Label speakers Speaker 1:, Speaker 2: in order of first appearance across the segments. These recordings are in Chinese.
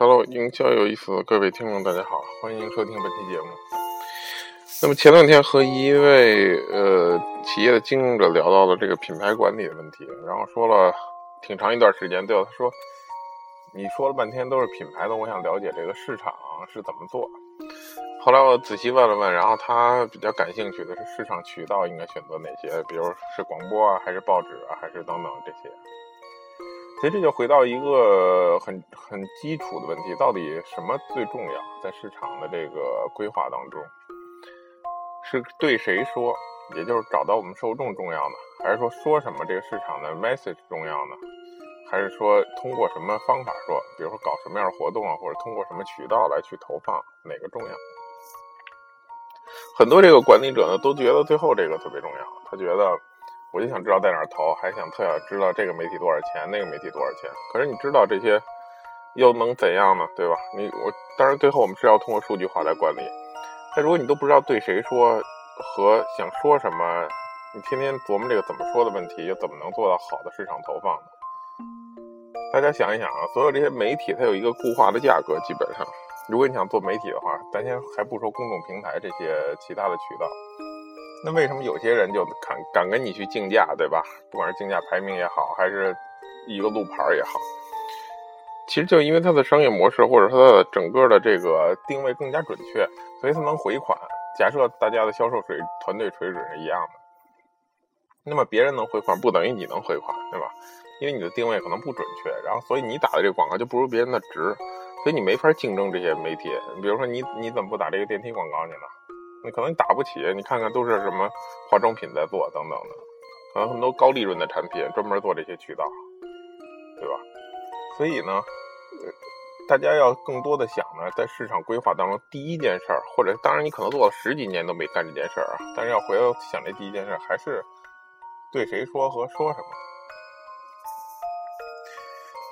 Speaker 1: Hello，营销有意思，各位听众大家好，欢迎收听本期节目。那么前两天和一位呃企业的经营者聊到了这个品牌管理的问题，然后说了挺长一段时间。对了，他说你说了半天都是品牌的，我想了解这个市场是怎么做。后来我仔细问了问，然后他比较感兴趣的是市场渠道应该选择哪些，比如是广播啊，还是报纸啊，还是等等这些。其实这就回到一个很很基础的问题：到底什么最重要？在市场的这个规划当中，是对谁说，也就是找到我们受众重要呢，还是说说什么这个市场的 message 重要呢？还是说通过什么方法说，比如说搞什么样的活动啊，或者通过什么渠道来去投放，哪个重要？很多这个管理者呢，都觉得最后这个特别重要，他觉得。我就想知道在哪儿投，还想特想知道这个媒体多少钱，那个媒体多少钱。可是你知道这些，又能怎样呢？对吧？你我当然最后我们是要通过数据化来管理。但如果你都不知道对谁说和想说什么，你天天琢磨这个怎么说的问题，又怎么能做到好的市场投放呢？大家想一想啊，所有这些媒体它有一个固化的价格，基本上，如果你想做媒体的话，咱先还不说公众平台这些其他的渠道。那为什么有些人就敢敢跟你去竞价，对吧？不管是竞价排名也好，还是一个路牌也好，其实就因为它的商业模式或者它的整个的这个定位更加准确，所以它能回款。假设大家的销售水团队水准是一样的，那么别人能回款不等于你能回款，对吧？因为你的定位可能不准确，然后所以你打的这个广告就不如别人的值，所以你没法竞争这些媒体。比如说你你怎么不打这个电梯广告去呢？你可能你打不起，你看看都是什么化妆品在做等等的，可能很多高利润的产品专门做这些渠道，对吧？所以呢，大家要更多的想呢，在市场规划当中，第一件事儿，或者当然你可能做了十几年都没干这件事儿啊，但是要回头想这第一件事，还是对谁说和说什么。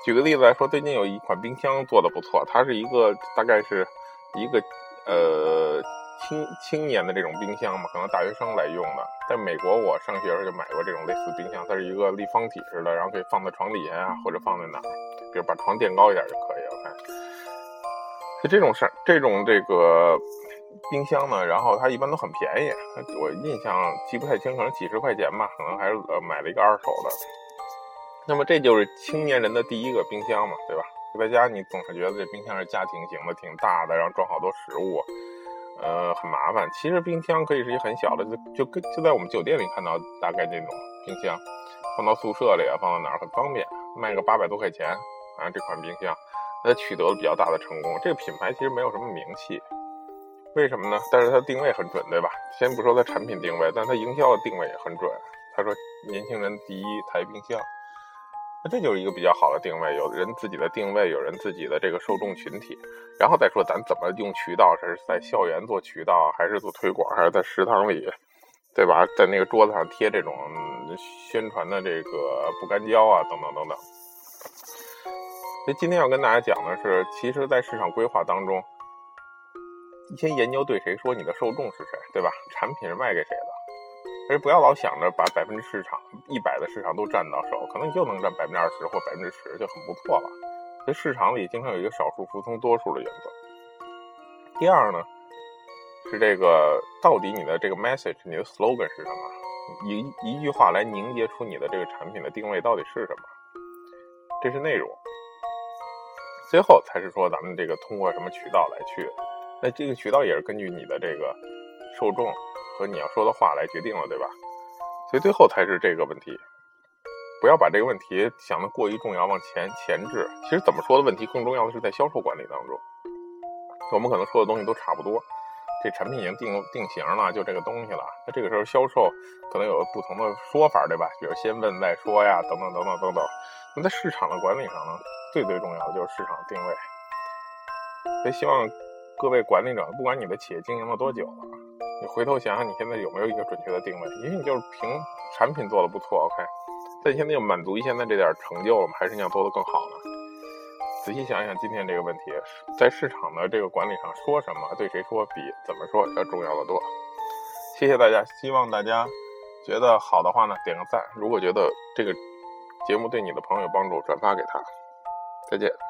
Speaker 1: 举个例子来说，最近有一款冰箱做的不错，它是一个大概是一个呃。青青年的这种冰箱嘛，可能大学生来用的。在美国，我上学时候就买过这种类似冰箱，它是一个立方体似的，然后可以放在床底下啊，或者放在哪儿，比如把床垫高一点就可以了。看，就这种事，这种这个冰箱呢，然后它一般都很便宜，我印象记不太清，可能几十块钱吧，可能还是呃买了一个二手的。那么这就是青年人的第一个冰箱嘛，对吧？在家你总是觉得这冰箱是家庭型的，挺大的，然后装好多食物。呃，很麻烦。其实冰箱可以是一个很小的，就就跟就在我们酒店里看到大概这种冰箱，放到宿舍里啊，放到哪儿很方便，卖个八百多块钱啊。这款冰箱，它取得了比较大的成功。这个品牌其实没有什么名气，为什么呢？但是它定位很准，对吧？先不说它产品定位，但它营销的定位也很准。他说，年轻人第一台冰箱。那这就是一个比较好的定位，有人自己的定位，有人自己的这个受众群体，然后再说咱怎么用渠道，是在校园做渠道，还是做推广，还是在食堂里，对吧？在那个桌子上贴这种宣传的这个不干胶啊，等等等等。所以今天要跟大家讲的是，其实，在市场规划当中，先研究对谁说，你的受众是谁，对吧？产品是卖给谁的？而不要老想着把百分之市场一百的市场都占到手，可能你就能占百分之二十或百分之十就很不错了。所以市场里经常有一个少数服从多数的原则。第二呢，是这个到底你的这个 message，你的 slogan 是什么？一一句话来凝结出你的这个产品的定位到底是什么？这是内容。最后才是说咱们这个通过什么渠道来去，那这个渠道也是根据你的这个受众。和你要说的话来决定了，对吧？所以最后才是这个问题，不要把这个问题想得过于重要，往前前置。其实怎么说的问题，更重要的是在销售管理当中，我们可能说的东西都差不多，这产品已经定定型了，就这个东西了。那这个时候销售可能有不同的说法，对吧？比如先问再说呀，等等等等等等。那在市场的管理上呢，最最重要的就是市场定位。所以希望各位管理者，不管你的企业经营了多久。你回头想想，你现在有没有一个准确的定位？因为你就是凭产品做的不错，OK，但现在就满足于现在这点成就了吗？还是你想做的更好呢？仔细想想，今天这个问题，在市场的这个管理上，说什么对谁说比怎么说要重要的多。谢谢大家，希望大家觉得好的话呢，点个赞；如果觉得这个节目对你的朋友有帮助，转发给他。再见。